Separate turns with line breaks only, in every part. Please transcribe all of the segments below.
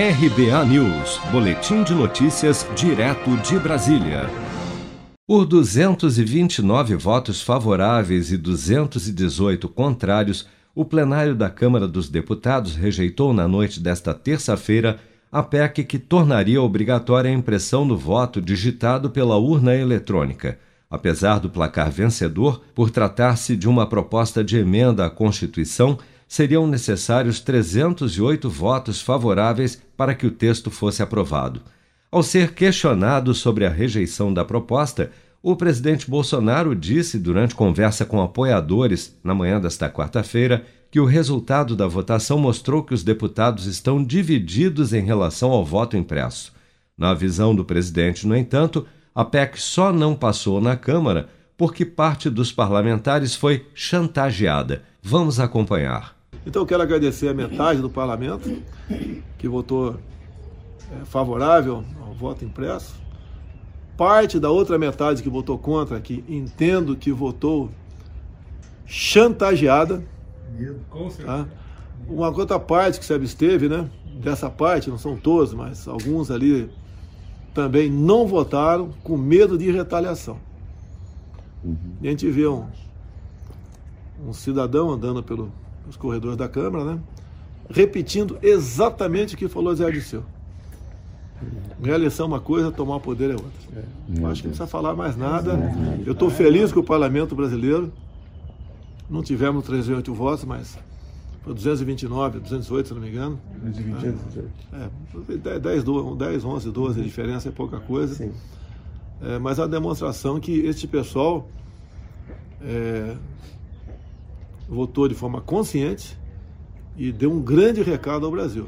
RBA News, Boletim de Notícias, direto de Brasília. Por 229 votos favoráveis e 218 contrários, o plenário da Câmara dos Deputados rejeitou na noite desta terça-feira a PEC que tornaria obrigatória a impressão do voto digitado pela urna eletrônica. Apesar do placar vencedor, por tratar-se de uma proposta de emenda à Constituição, seriam necessários 308 votos favoráveis para que o texto fosse aprovado. Ao ser questionado sobre a rejeição da proposta, o presidente Bolsonaro disse durante conversa com apoiadores na manhã desta quarta-feira que o resultado da votação mostrou que os deputados estão divididos em relação ao voto impresso. Na visão do presidente, no entanto, a PEC só não passou na Câmara porque parte dos parlamentares foi chantageada. Vamos acompanhar.
Então eu quero agradecer a metade do parlamento que votou é, favorável ao voto impresso. Parte da outra metade que votou contra, que entendo que votou chantageada. Tá? Uma outra parte que se absteve, né? Dessa parte, não são todos, mas alguns ali também não votaram com medo de retaliação. Uhum. E a gente vê um, um cidadão andando pelo, os corredores da Câmara, né? repetindo exatamente o que falou Zé Dirceu. Reeleição é uma coisa, tomar poder é outra. É, Acho que não precisa falar mais nada. Eu estou feliz com o parlamento brasileiro. Não tivemos 308 votos, mas foi 229, 208, se não me engano. 228. É, 10, 10, 11, 12, a diferença é pouca coisa. É, mas a demonstração que este pessoal é, votou de forma consciente e deu um grande recado ao Brasil.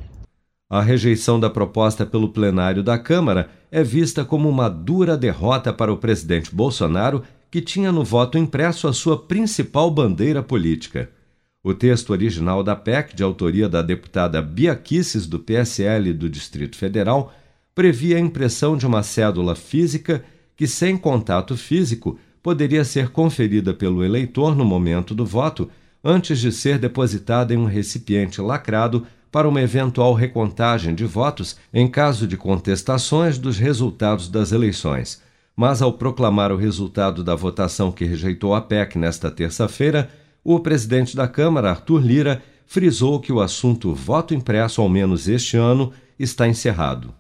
A rejeição da proposta pelo plenário da Câmara é vista como uma dura derrota para o presidente Bolsonaro, que tinha no voto impresso a sua principal bandeira política. O texto original da PEC, de autoria da deputada Bia Kisses, do PSL do Distrito Federal, previa a impressão de uma cédula física que, sem contato físico, poderia ser conferida pelo eleitor no momento do voto antes de ser depositada em um recipiente lacrado para uma eventual recontagem de votos em caso de contestações dos resultados das eleições. Mas, ao proclamar o resultado da votação que rejeitou a PEC nesta terça-feira, o presidente da Câmara, Arthur Lira, frisou que o assunto voto impresso, ao menos este ano, está encerrado.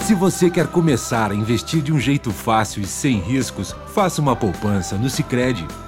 Se você quer começar a investir de um jeito fácil e sem riscos, faça uma poupança no Sicredi.